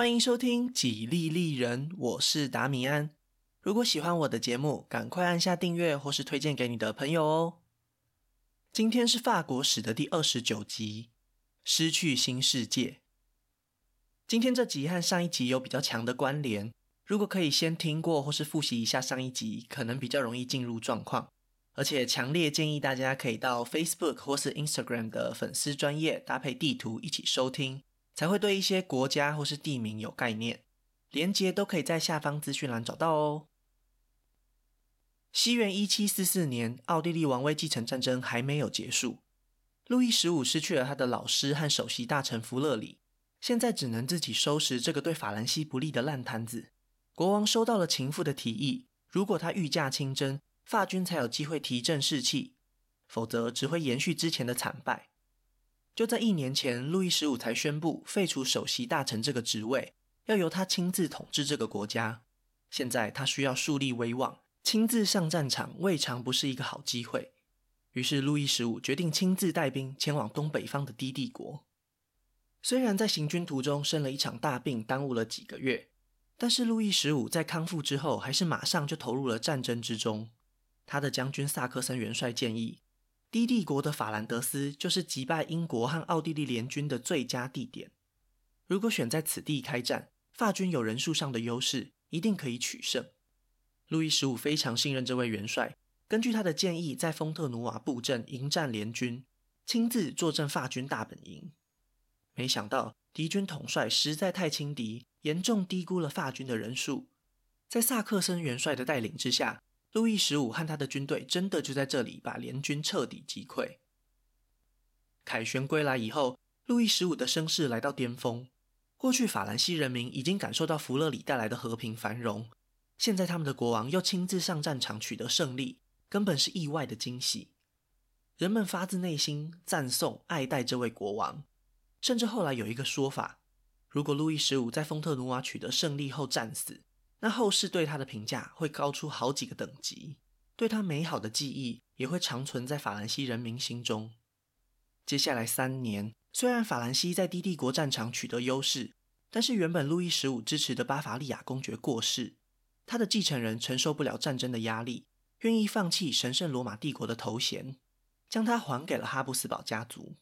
欢迎收听《几利利人》，我是达米安。如果喜欢我的节目，赶快按下订阅或是推荐给你的朋友哦。今天是法国史的第二十九集，失去新世界。今天这集和上一集有比较强的关联，如果可以先听过或是复习一下上一集，可能比较容易进入状况。而且强烈建议大家可以到 Facebook 或是 Instagram 的粉丝专业搭配地图一起收听，才会对一些国家或是地名有概念。连接都可以在下方资讯栏找到哦。西元一七四四年，奥地利王位继承战争还没有结束。路易十五失去了他的老师和首席大臣弗勒里，现在只能自己收拾这个对法兰西不利的烂摊子。国王收到了情妇的提议，如果他御驾亲征，法军才有机会提振士气，否则只会延续之前的惨败。就在一年前，路易十五才宣布废除首席大臣这个职位，要由他亲自统治这个国家。现在他需要树立威望。亲自上战场未尝不是一个好机会，于是路易十五决定亲自带兵前往东北方的低帝国。虽然在行军途中生了一场大病，耽误了几个月，但是路易十五在康复之后，还是马上就投入了战争之中。他的将军萨克森元帅建议，低地国的法兰德斯就是击败英国和奥地利联军的最佳地点。如果选在此地开战，法军有人数上的优势，一定可以取胜。路易十五非常信任这位元帅，根据他的建议，在丰特努瓦布阵迎战联军，亲自坐镇法军大本营。没想到敌军统帅实在太轻敌，严重低估了法军的人数。在萨克森元帅的带领之下，路易十五和他的军队真的就在这里把联军彻底击溃。凯旋归来以后，路易十五的声势来到巅峰。过去法兰西人民已经感受到弗勒里带来的和平繁荣。现在他们的国王又亲自上战场取得胜利，根本是意外的惊喜。人们发自内心赞颂、爱戴这位国王，甚至后来有一个说法：如果路易十五在丰特努瓦取得胜利后战死，那后世对他的评价会高出好几个等级，对他美好的记忆也会长存在法兰西人民心中。接下来三年，虽然法兰西在低帝国战场取得优势，但是原本路易十五支持的巴伐利亚公爵过世。他的继承人承受不了战争的压力，愿意放弃神圣罗马帝国的头衔，将他还给了哈布斯堡家族。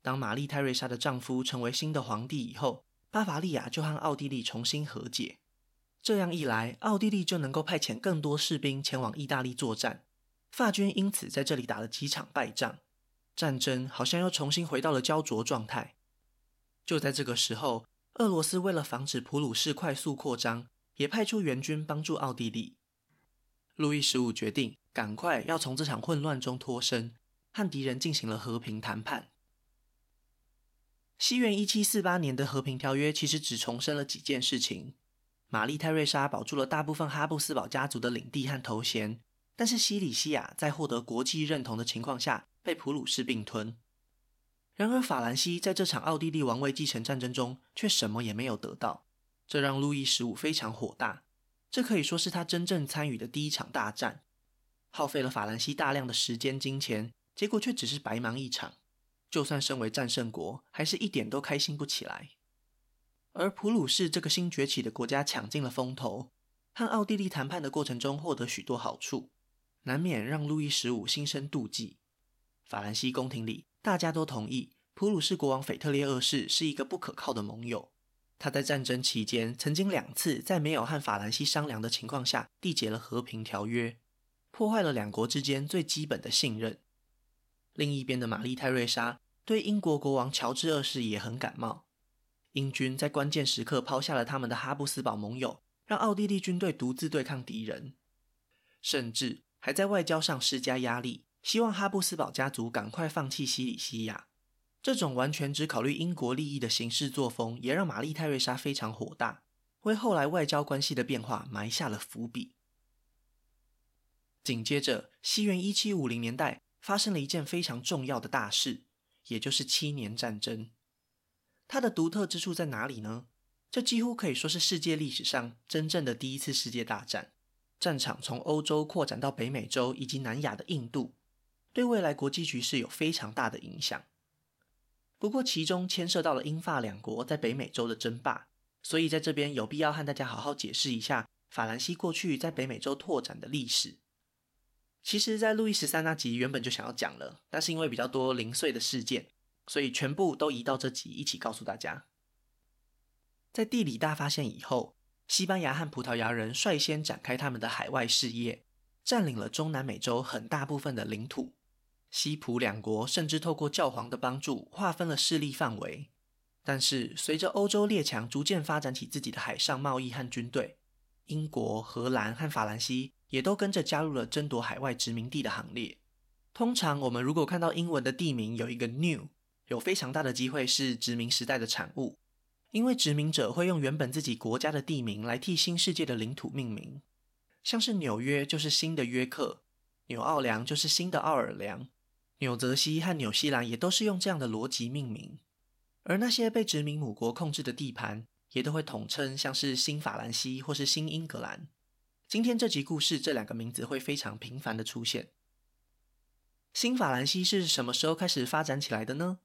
当玛丽泰瑞莎的丈夫成为新的皇帝以后，巴伐利亚就和奥地利重新和解。这样一来，奥地利就能够派遣更多士兵前往意大利作战，法军因此在这里打了几场败仗，战争好像又重新回到了胶着状态。就在这个时候，俄罗斯为了防止普鲁士快速扩张，也派出援军帮助奥地利。路易十五决定赶快要从这场混乱中脱身，和敌人进行了和平谈判。西元一七四八年的和平条约其实只重申了几件事情：玛丽泰瑞莎保住了大部分哈布斯堡家族的领地和头衔，但是西里西亚在获得国际认同的情况下被普鲁士并吞。然而法兰西在这场奥地利王位继承战争中却什么也没有得到。这让路易十五非常火大，这可以说是他真正参与的第一场大战，耗费了法兰西大量的时间金钱，结果却只是白忙一场。就算身为战胜国，还是一点都开心不起来。而普鲁士这个新崛起的国家抢尽了风头，和奥地利谈判的过程中获得许多好处，难免让路易十五心生妒忌。法兰西宫廷里大家都同意，普鲁士国王腓特烈二世是一个不可靠的盟友。他在战争期间曾经两次在没有和法兰西商量的情况下缔结了和平条约，破坏了两国之间最基本的信任。另一边的玛丽泰瑞莎对英国国王乔治二世也很感冒，英军在关键时刻抛下了他们的哈布斯堡盟友，让奥地利军队独自对抗敌人，甚至还在外交上施加压力，希望哈布斯堡家族赶快放弃西里西亚。这种完全只考虑英国利益的行事作风，也让玛丽泰瑞莎非常火大，为后来外交关系的变化埋下了伏笔。紧接着，西元一七五零年代发生了一件非常重要的大事，也就是七年战争。它的独特之处在哪里呢？这几乎可以说是世界历史上真正的第一次世界大战，战场从欧洲扩展到北美洲以及南亚的印度，对未来国际局势有非常大的影响。不过，其中牵涉到了英法两国在北美洲的争霸，所以在这边有必要和大家好好解释一下法兰西过去在北美洲拓展的历史。其实，在路易十三那集原本就想要讲了，但是因为比较多零碎的事件，所以全部都移到这集一起告诉大家。在地理大发现以后，西班牙和葡萄牙人率先展开他们的海外事业，占领了中南美洲很大部分的领土。西葡两国甚至透过教皇的帮助，划分了势力范围。但是，随着欧洲列强逐渐发展起自己的海上贸易和军队，英国、荷兰和法兰西也都跟着加入了争夺海外殖民地的行列。通常，我们如果看到英文的地名有一个 New，有非常大的机会是殖民时代的产物，因为殖民者会用原本自己国家的地名来替新世界的领土命名，像是纽约就是新的约克，纽奥良就是新的奥尔良，纽泽西和纽西兰也都是用这样的逻辑命名。而那些被殖民母国控制的地盘，也都会统称像是新法兰西或是新英格兰。今天这集故事，这两个名字会非常频繁的出现。新法兰西是什么时候开始发展起来的呢？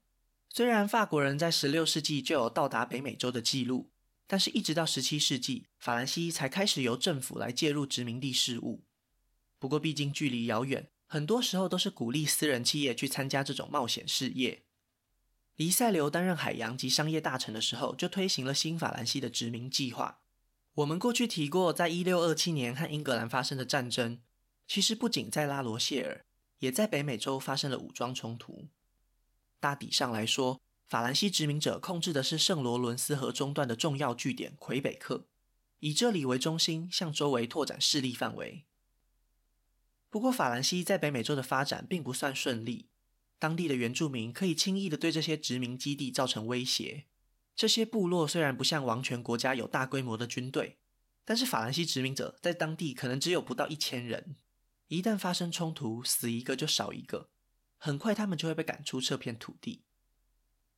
虽然法国人在十六世纪就有到达北美洲的记录，但是一直到十七世纪，法兰西才开始由政府来介入殖民地事务。不过毕竟距离遥远，很多时候都是鼓励私人企业去参加这种冒险事业。黎塞留担任海洋及商业大臣的时候，就推行了新法兰西的殖民计划。我们过去提过，在一六二七年和英格兰发生的战争，其实不仅在拉罗谢尔，也在北美洲发生了武装冲突。大体上来说，法兰西殖民者控制的是圣罗伦斯河中段的重要据点魁北克，以这里为中心，向周围拓展势力范围。不过，法兰西在北美洲的发展并不算顺利。当地的原住民可以轻易地对这些殖民基地造成威胁。这些部落虽然不像王权国家有大规模的军队，但是法兰西殖民者在当地可能只有不到一千人。一旦发生冲突，死一个就少一个，很快他们就会被赶出这片土地。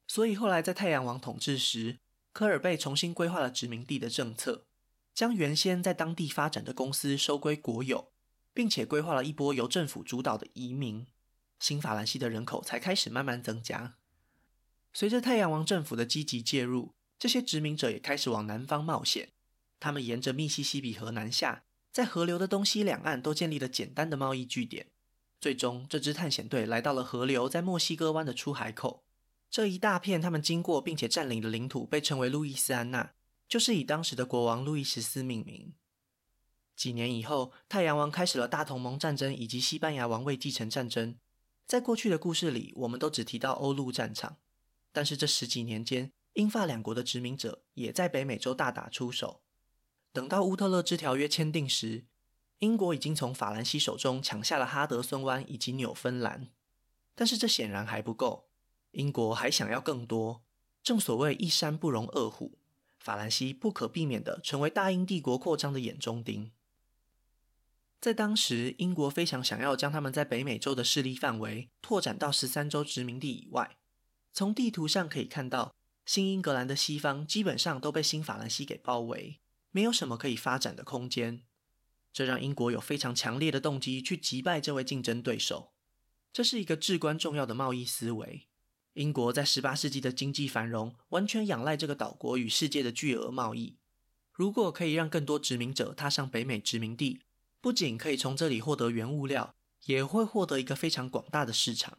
所以后来在太阳王统治时，科尔贝重新规划了殖民地的政策，将原先在当地发展的公司收归国有，并且规划了一波由政府主导的移民。新法兰西的人口才开始慢慢增加。随着太阳王政府的积极介入，这些殖民者也开始往南方冒险。他们沿着密西西比河南下，在河流的东西两岸都建立了简单的贸易据点。最终，这支探险队来到了河流在墨西哥湾的出海口。这一大片他们经过并且占领的领土被称为路易斯安那，就是以当时的国王路易十四命名。几年以后，太阳王开始了大同盟战争以及西班牙王位继承战争。在过去的故事里，我们都只提到欧陆战场，但是这十几年间，英法两国的殖民者也在北美洲大打出手。等到乌特勒支条约签订时，英国已经从法兰西手中抢下了哈德森湾以及纽芬兰，但是这显然还不够，英国还想要更多。正所谓一山不容二虎，法兰西不可避免地成为大英帝国扩张的眼中钉。在当时，英国非常想要将他们在北美洲的势力范围拓展到十三州殖民地以外。从地图上可以看到，新英格兰的西方基本上都被新法兰西给包围，没有什么可以发展的空间。这让英国有非常强烈的动机去击败这位竞争对手。这是一个至关重要的贸易思维。英国在十八世纪的经济繁荣完全仰赖这个岛国与世界的巨额贸易。如果可以让更多殖民者踏上北美殖民地，不仅可以从这里获得原物料，也会获得一个非常广大的市场。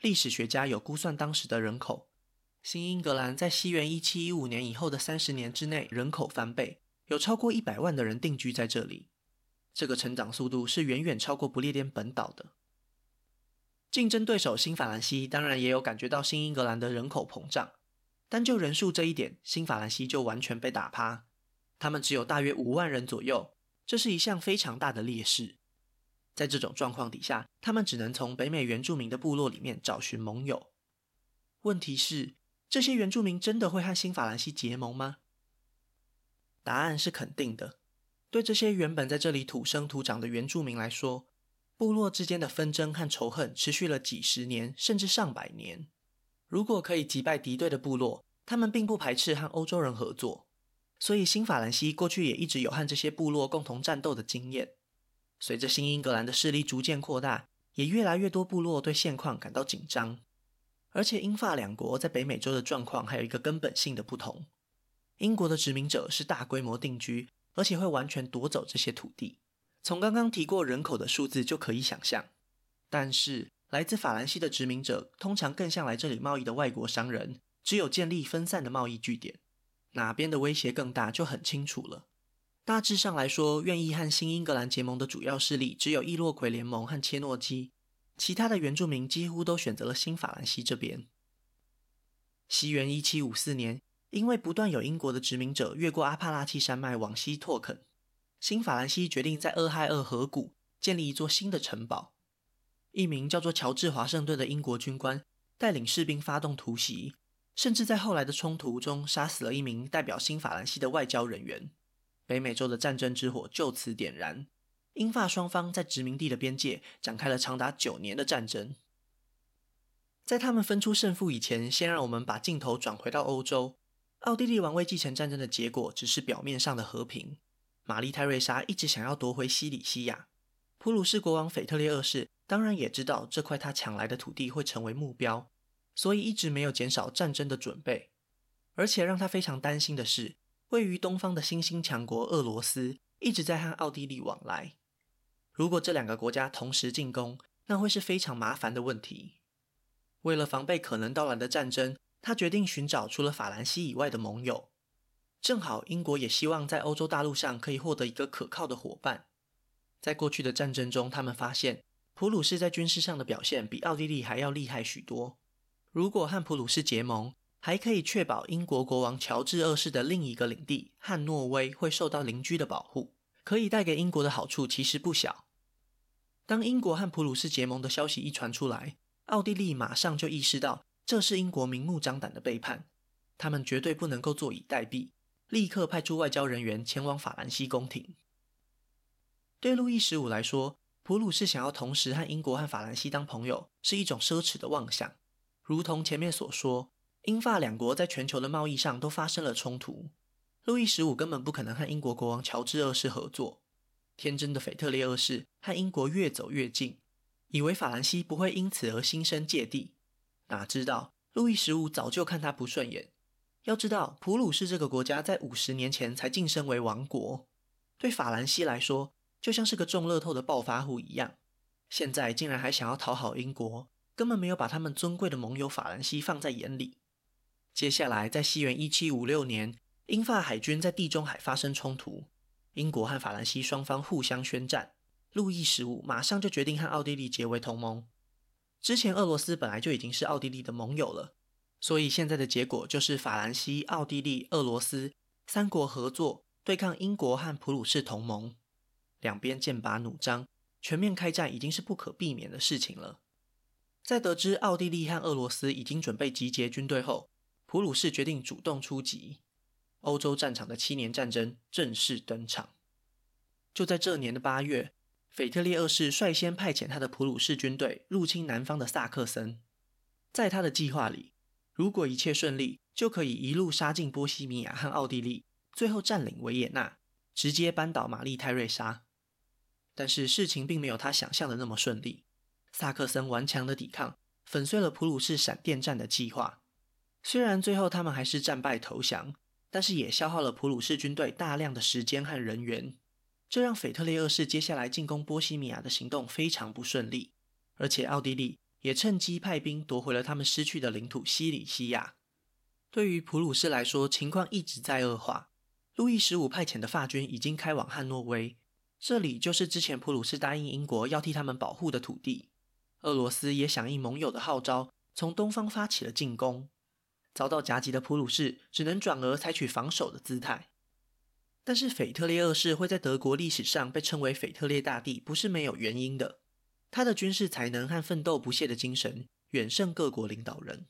历史学家有估算当时的人口，新英格兰在西元一七一五年以后的三十年之内，人口翻倍，有超过一百万的人定居在这里。这个成长速度是远远超过不列颠本岛的。竞争对手新法兰西当然也有感觉到新英格兰的人口膨胀，单就人数这一点，新法兰西就完全被打趴，他们只有大约五万人左右。这是一项非常大的劣势，在这种状况底下，他们只能从北美原住民的部落里面找寻盟友。问题是，这些原住民真的会和新法兰西结盟吗？答案是肯定的。对这些原本在这里土生土长的原住民来说，部落之间的纷争和仇恨持续了几十年，甚至上百年。如果可以击败敌对的部落，他们并不排斥和欧洲人合作。所以，新法兰西过去也一直有和这些部落共同战斗的经验。随着新英格兰的势力逐渐扩大，也越来越多部落对现况感到紧张。而且，英法两国在北美洲的状况还有一个根本性的不同：英国的殖民者是大规模定居，而且会完全夺走这些土地。从刚刚提过人口的数字就可以想象。但是，来自法兰西的殖民者通常更像来这里贸易的外国商人，只有建立分散的贸易据点，哪边的威胁更大就很清楚了。大致上来说，愿意和新英格兰结盟的主要势力只有易洛魁联盟和切诺基，其他的原住民几乎都选择了新法兰西这边。西元一七五四年。因为不断有英国的殖民者越过阿帕拉契山脉往西拓垦，新法兰西决定在俄亥俄河谷建立一座新的城堡。一名叫做乔治华盛顿的英国军官带领士兵发动突袭，甚至在后来的冲突中杀死了一名代表新法兰西的外交人员。北美洲的战争之火就此点燃，英法双方在殖民地的边界展开了长达九年的战争。在他们分出胜负以前，先让我们把镜头转回到欧洲。奥地利王位继承战争的结果只是表面上的和平。玛丽泰瑞莎一直想要夺回西里西亚，普鲁士国王腓特烈二世当然也知道这块他抢来的土地会成为目标，所以一直没有减少战争的准备。而且让他非常担心的是，位于东方的新兴强国俄罗斯一直在和奥地利往来。如果这两个国家同时进攻，那会是非常麻烦的问题。为了防备可能到来的战争，他决定寻找除了法兰西以外的盟友，正好英国也希望在欧洲大陆上可以获得一个可靠的伙伴。在过去的战争中，他们发现普鲁士在军事上的表现比奥地利还要厉害许多。如果和普鲁士结盟，还可以确保英国国王乔治二世的另一个领地汉诺威会受到邻居的保护，可以带给英国的好处其实不小。当英国和普鲁士结盟的消息一传出来，奥地利马上就意识到。这是英国明目张胆的背叛，他们绝对不能够坐以待毙，立刻派出外交人员前往法兰西宫廷。对路易十五来说，普鲁士想要同时和英国和法兰西当朋友，是一种奢侈的妄想。如同前面所说，英法两国在全球的贸易上都发生了冲突，路易十五根本不可能和英国国王乔治二世合作。天真的腓特烈二世和英国越走越近，以为法兰西不会因此而心生芥蒂。哪知道，路易十五早就看他不顺眼。要知道，普鲁士这个国家在五十年前才晋升为王国，对法兰西来说，就像是个中乐透的暴发户一样。现在竟然还想要讨好英国，根本没有把他们尊贵的盟友法兰西放在眼里。接下来，在西元一七五六年，英法海军在地中海发生冲突，英国和法兰西双方互相宣战。路易十五马上就决定和奥地利结为同盟。之前俄罗斯本来就已经是奥地利的盟友了，所以现在的结果就是法兰西、奥地利、俄罗斯三国合作对抗英国和普鲁士同盟，两边剑拔弩张，全面开战已经是不可避免的事情了。在得知奥地利和俄罗斯已经准备集结军队后，普鲁士决定主动出击，欧洲战场的七年战争正式登场。就在这年的八月。腓特烈二世率先派遣他的普鲁士军队入侵南方的萨克森，在他的计划里，如果一切顺利，就可以一路杀进波西米亚和奥地利，最后占领维也纳，直接扳倒玛丽泰瑞莎。但是事情并没有他想象的那么顺利，萨克森顽强的抵抗，粉碎了普鲁士闪电战的计划。虽然最后他们还是战败投降，但是也消耗了普鲁士军队大量的时间和人员。这让腓特烈二世接下来进攻波西米亚的行动非常不顺利，而且奥地利也趁机派兵夺回了他们失去的领土西里西亚。对于普鲁士来说，情况一直在恶化。路易十五派遣的法军已经开往汉诺威，这里就是之前普鲁士答应英国要替他们保护的土地。俄罗斯也响应盟友的号召，从东方发起了进攻，遭到夹击的普鲁士只能转而采取防守的姿态。但是腓特烈二世会在德国历史上被称为腓特烈大帝，不是没有原因的。他的军事才能和奋斗不懈的精神远胜各国领导人。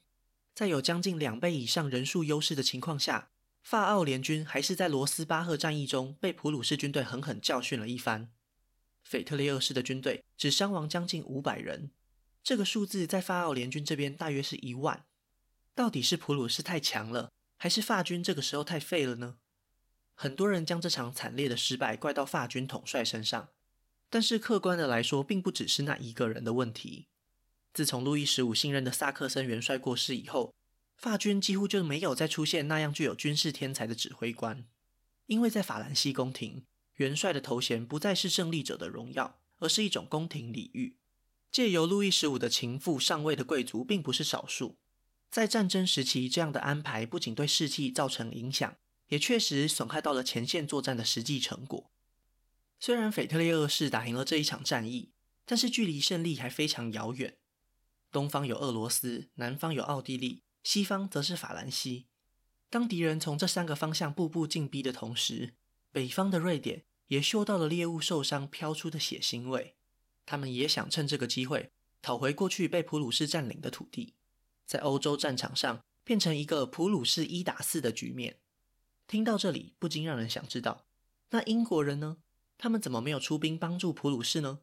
在有将近两倍以上人数优势的情况下，法奥联军还是在罗斯巴赫战役中被普鲁士军队狠狠教训了一番。腓特烈二世的军队只伤亡将近五百人，这个数字在法奥联军这边大约是一万。到底是普鲁士太强了，还是法军这个时候太废了呢？很多人将这场惨烈的失败怪到法军统帅身上，但是客观的来说，并不只是那一个人的问题。自从路易十五信任的萨克森元帅过世以后，法军几乎就没有再出现那样具有军事天才的指挥官，因为在法兰西宫廷，元帅的头衔不再是胜利者的荣耀，而是一种宫廷礼遇。借由路易十五的情妇上位的贵族并不是少数。在战争时期，这样的安排不仅对士气造成影响，也确实损害到了前线作战的实际成果。虽然腓特烈二世打赢了这一场战役，但是距离胜利还非常遥远。东方有俄罗斯，南方有奥地利。西方则是法兰西。当敌人从这三个方向步步进逼的同时，北方的瑞典也嗅到了猎物受伤飘出的血腥味。他们也想趁这个机会讨回过去被普鲁士占领的土地，在欧洲战场上变成一个普鲁士一打四的局面。听到这里，不禁让人想知道，那英国人呢？他们怎么没有出兵帮助普鲁士呢？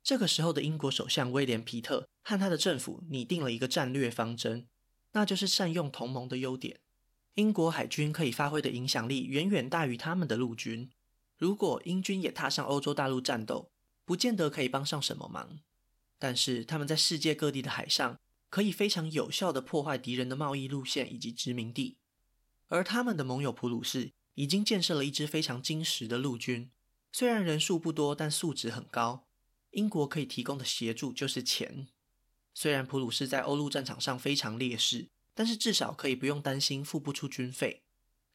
这个时候的英国首相威廉·皮特和他的政府拟定了一个战略方针，那就是善用同盟的优点。英国海军可以发挥的影响力远远大于他们的陆军。如果英军也踏上欧洲大陆战斗，不见得可以帮上什么忙。但是他们在世界各地的海上，可以非常有效地破坏敌人的贸易路线以及殖民地。而他们的盟友普鲁士已经建设了一支非常精实的陆军，虽然人数不多，但素质很高。英国可以提供的协助就是钱。虽然普鲁士在欧陆战场上非常劣势，但是至少可以不用担心付不出军费。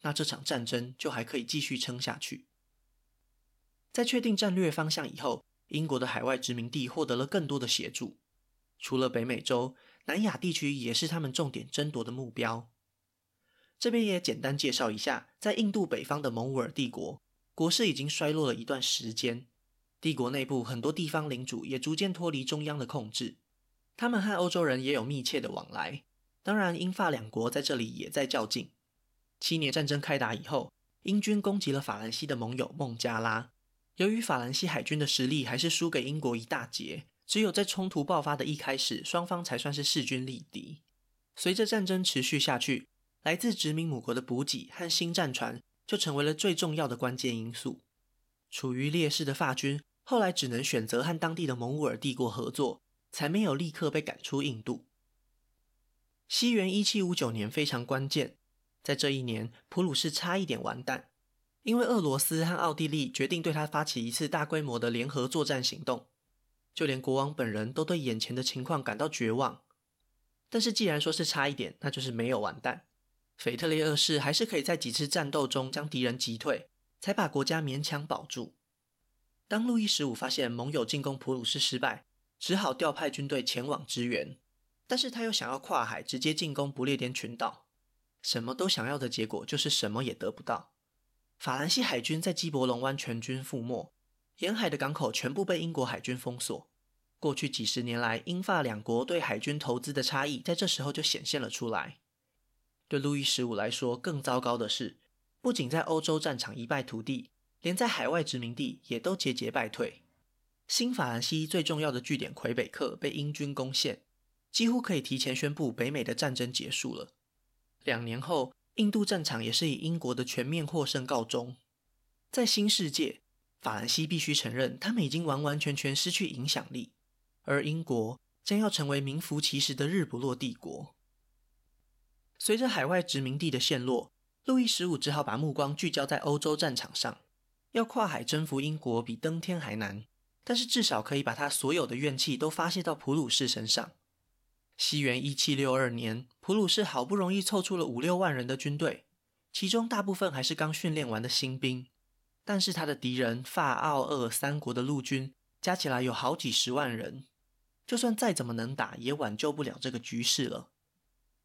那这场战争就还可以继续撑下去。在确定战略方向以后，英国的海外殖民地获得了更多的协助。除了北美洲，南亚地区也是他们重点争夺的目标。这边也简单介绍一下，在印度北方的蒙古尔帝国，国势已经衰落了一段时间。帝国内部很多地方领主也逐渐脱离中央的控制，他们和欧洲人也有密切的往来。当然，英法两国在这里也在较劲。七年战争开打以后，英军攻击了法兰西的盟友孟加拉。由于法兰西海军的实力还是输给英国一大截，只有在冲突爆发的一开始，双方才算是势均力敌。随着战争持续下去，来自殖民母国的补给和新战船就成为了最重要的关键因素。处于劣势的法军。后来只能选择和当地的蒙古尔帝国合作，才没有立刻被赶出印度。西元一七五九年非常关键，在这一年，普鲁士差一点完蛋，因为俄罗斯和奥地利决定对他发起一次大规模的联合作战行动，就连国王本人都对眼前的情况感到绝望。但是既然说是差一点，那就是没有完蛋。腓特烈二世还是可以在几次战斗中将敌人击退，才把国家勉强保住。当路易十五发现盟友进攻普鲁士失败，只好调派军队前往支援，但是他又想要跨海直接进攻不列颠群岛，什么都想要的结果就是什么也得不到。法兰西海军在基伯龙湾全军覆没，沿海的港口全部被英国海军封锁。过去几十年来，英法两国对海军投资的差异，在这时候就显现了出来。对路易十五来说，更糟糕的是，不仅在欧洲战场一败涂地。连在海外殖民地也都节节败退。新法兰西最重要的据点魁北克被英军攻陷，几乎可以提前宣布北美的战争结束了。两年后，印度战场也是以英国的全面获胜告终。在新世界，法兰西必须承认，他们已经完完全全失去影响力，而英国将要成为名副其实的日不落帝国。随着海外殖民地的陷落，路易十五只好把目光聚焦在欧洲战场上。要跨海征服英国比登天还难，但是至少可以把他所有的怨气都发泄到普鲁士身上。西元一七六二年，普鲁士好不容易凑出了五六万人的军队，其中大部分还是刚训练完的新兵，但是他的敌人法、奥、俄三国的陆军加起来有好几十万人，就算再怎么能打，也挽救不了这个局势了。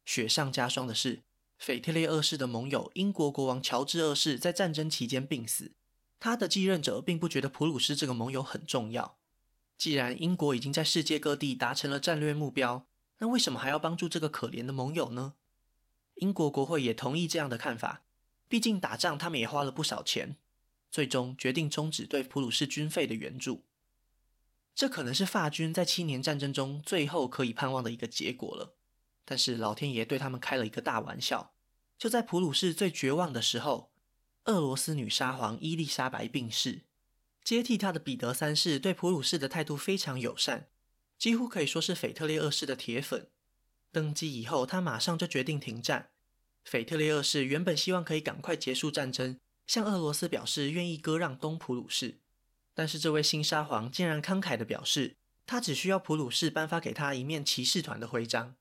雪上加霜的是，腓特烈二世的盟友英国国王乔治二世在战争期间病死。他的继任者并不觉得普鲁士这个盟友很重要。既然英国已经在世界各地达成了战略目标，那为什么还要帮助这个可怜的盟友呢？英国国会也同意这样的看法，毕竟打仗他们也花了不少钱，最终决定终止对普鲁士军费的援助。这可能是法军在七年战争中最后可以盼望的一个结果了。但是老天爷对他们开了一个大玩笑，就在普鲁士最绝望的时候。俄罗斯女沙皇伊丽莎白病逝，接替她的彼得三世对普鲁士的态度非常友善，几乎可以说是腓特烈二世的铁粉。登基以后，他马上就决定停战。腓特烈二世原本希望可以赶快结束战争，向俄罗斯表示愿意割让东普鲁士，但是这位新沙皇竟然慷慨地表示，他只需要普鲁士颁发给他一面骑士团的徽章。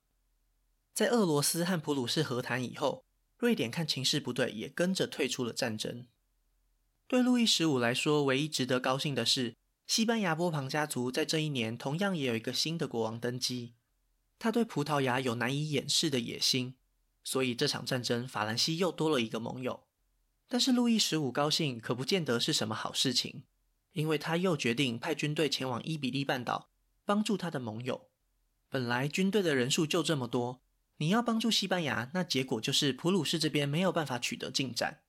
在俄罗斯和普鲁士和谈以后，瑞典看情势不对，也跟着退出了战争。对路易十五来说，唯一值得高兴的是，西班牙波旁家族在这一年同样也有一个新的国王登基。他对葡萄牙有难以掩饰的野心，所以这场战争，法兰西又多了一个盟友。但是路易十五高兴可不见得是什么好事情，因为他又决定派军队前往伊比利半岛，帮助他的盟友。本来军队的人数就这么多，你要帮助西班牙，那结果就是普鲁士这边没有办法取得进展。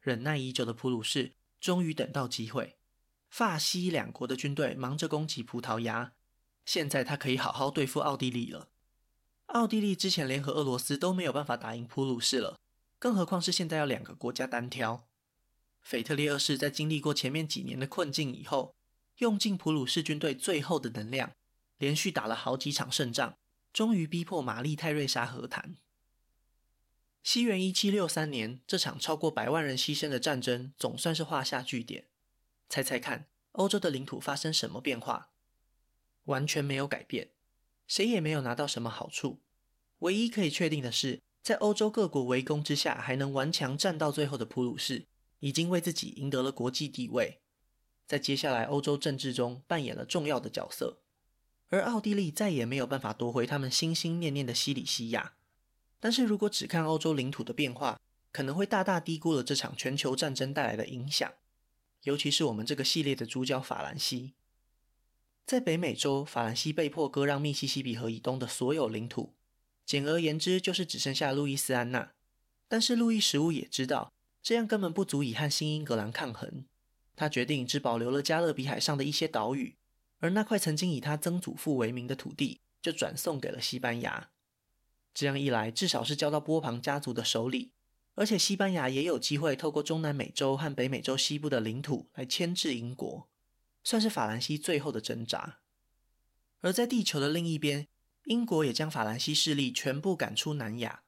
忍耐已久的普鲁士终于等到机会，法西两国的军队忙着攻击葡萄牙。现在他可以好好对付奥地利了。奥地利之前联合俄罗斯都没有办法打赢普鲁士了，更何况是现在要两个国家单挑。腓特烈二世在经历过前面几年的困境以后，用尽普鲁士军队最后的能量，连续打了好几场胜仗，终于逼迫玛丽泰瑞莎和谈。西元一七六三年，这场超过百万人牺牲的战争总算是画下句点。猜猜看，欧洲的领土发生什么变化？完全没有改变，谁也没有拿到什么好处。唯一可以确定的是，在欧洲各国围攻之下，还能顽强战到最后的普鲁士，已经为自己赢得了国际地位，在接下来欧洲政治中扮演了重要的角色。而奥地利再也没有办法夺回他们心心念念的西里西亚。但是如果只看欧洲领土的变化，可能会大大低估了这场全球战争带来的影响，尤其是我们这个系列的主角法兰西。在北美洲，法兰西被迫割让密西西比河以东的所有领土，简而言之，就是只剩下路易斯安那。但是路易十五也知道，这样根本不足以和新英格兰抗衡。他决定只保留了加勒比海上的一些岛屿，而那块曾经以他曾祖父为名的土地，就转送给了西班牙。这样一来，至少是交到波旁家族的手里，而且西班牙也有机会透过中南美洲和北美洲西部的领土来牵制英国。算是法兰西最后的挣扎，而在地球的另一边，英国也将法兰西势力全部赶出南亚，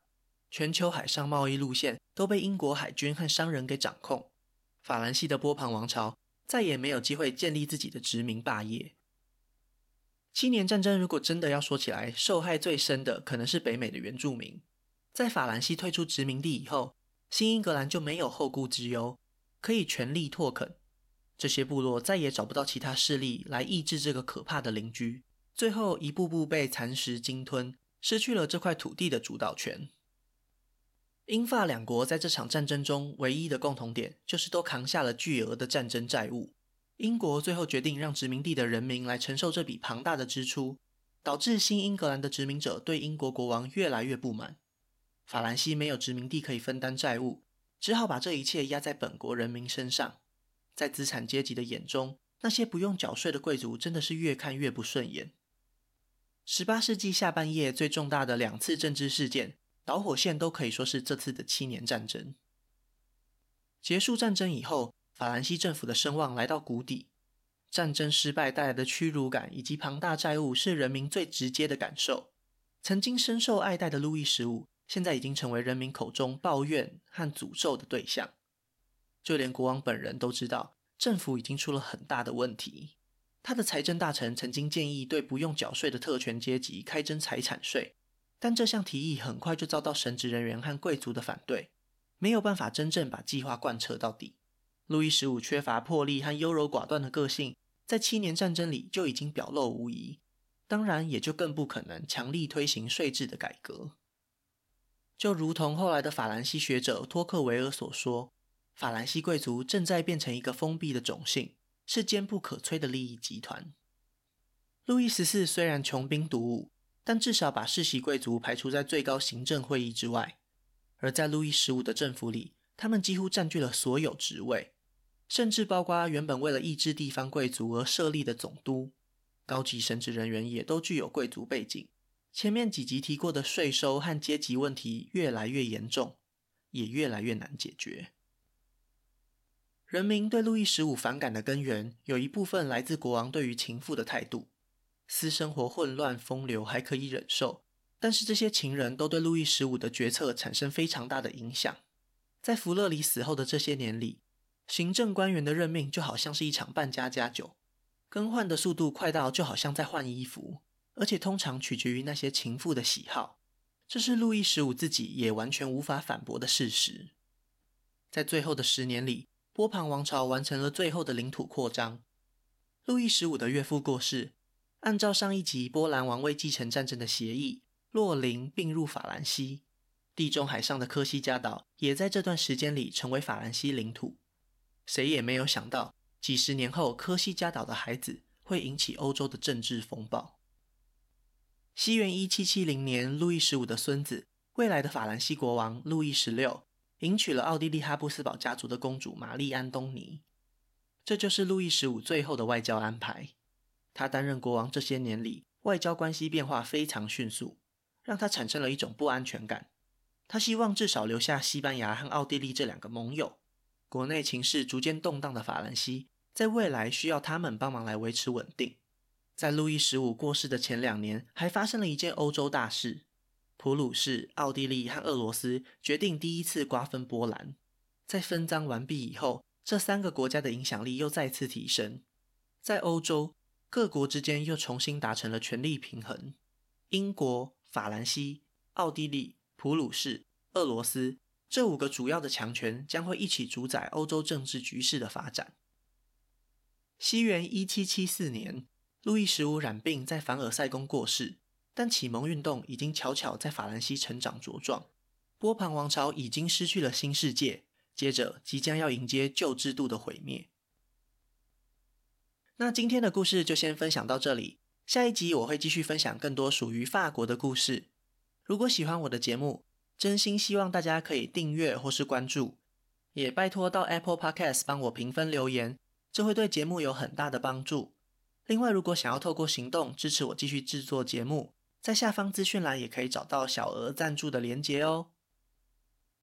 全球海上贸易路线都被英国海军和商人给掌控，法兰西的波旁王朝再也没有机会建立自己的殖民霸业。七年战争如果真的要说起来，受害最深的可能是北美的原住民，在法兰西退出殖民地以后，新英格兰就没有后顾之忧，可以全力拓垦。这些部落再也找不到其他势力来抑制这个可怕的邻居，最后一步步被蚕食鲸吞，失去了这块土地的主导权。英法两国在这场战争中唯一的共同点就是都扛下了巨额的战争债务。英国最后决定让殖民地的人民来承受这笔庞大的支出，导致新英格兰的殖民者对英国国王越来越不满。法兰西没有殖民地可以分担债务，只好把这一切压在本国人民身上。在资产阶级的眼中，那些不用缴税的贵族真的是越看越不顺眼。十八世纪下半叶最重大的两次政治事件，导火线都可以说是这次的七年战争。结束战争以后，法兰西政府的声望来到谷底，战争失败带来的屈辱感以及庞大债务是人民最直接的感受。曾经深受爱戴的路易十五，现在已经成为人民口中抱怨和诅咒的对象。就连国王本人都知道，政府已经出了很大的问题。他的财政大臣曾经建议对不用缴税的特权阶级开征财产税，但这项提议很快就遭到神职人员和贵族的反对，没有办法真正把计划贯彻到底。路易十五缺乏魄力和优柔寡断的个性，在七年战争里就已经表露无遗，当然也就更不可能强力推行税制的改革。就如同后来的法兰西学者托克维尔所说。法兰西贵族正在变成一个封闭的种姓，是坚不可摧的利益集团。路易十四虽然穷兵黩武，但至少把世袭贵族排除在最高行政会议之外。而在路易十五的政府里，他们几乎占据了所有职位，甚至包括原本为了抑制地方贵族而设立的总督。高级神职人员也都具有贵族背景。前面几集提过的税收和阶级问题越来越严重，也越来越难解决。人民对路易十五反感的根源，有一部分来自国王对于情妇的态度。私生活混乱风流还可以忍受，但是这些情人都对路易十五的决策产生非常大的影响。在弗勒里死后的这些年里，行政官员的任命就好像是一场扮家家酒，更换的速度快到就好像在换衣服，而且通常取决于那些情妇的喜好。这是路易十五自己也完全无法反驳的事实。在最后的十年里，波旁王朝完成了最后的领土扩张。路易十五的岳父过世，按照上一集波兰王位继承战争的协议，洛林并入法兰西，地中海上的科西嘉岛也在这段时间里成为法兰西领土。谁也没有想到，几十年后，科西嘉岛的孩子会引起欧洲的政治风暴。西元一七七零年，路易十五的孙子，未来的法兰西国王路易十六，迎娶了奥地利哈布斯堡家族的公主玛丽安东尼。这就是路易十五最后的外交安排。他担任国王这些年里，外交关系变化非常迅速，让他产生了一种不安全感。他希望至少留下西班牙和奥地利这两个盟友。国内情势逐渐动荡的法兰西，在未来需要他们帮忙来维持稳定。在路易十五过世的前两年，还发生了一件欧洲大事：普鲁士、奥地利和俄罗斯决定第一次瓜分波兰。在分赃完毕以后，这三个国家的影响力又再次提升。在欧洲，各国之间又重新达成了权力平衡。英国、法兰西、奥地利、普鲁士、俄罗斯这五个主要的强权将会一起主宰欧洲政治局势的发展。西元一七七四年。路易十五染病，在凡尔赛宫过世，但启蒙运动已经悄悄在法兰西成长茁壮。波旁王朝已经失去了新世界，接着即将要迎接旧制度的毁灭。那今天的故事就先分享到这里，下一集我会继续分享更多属于法国的故事。如果喜欢我的节目，真心希望大家可以订阅或是关注，也拜托到 Apple Podcast 帮我评分留言，这会对节目有很大的帮助。另外，如果想要透过行动支持我继续制作节目，在下方资讯栏也可以找到小额赞助的连结哦。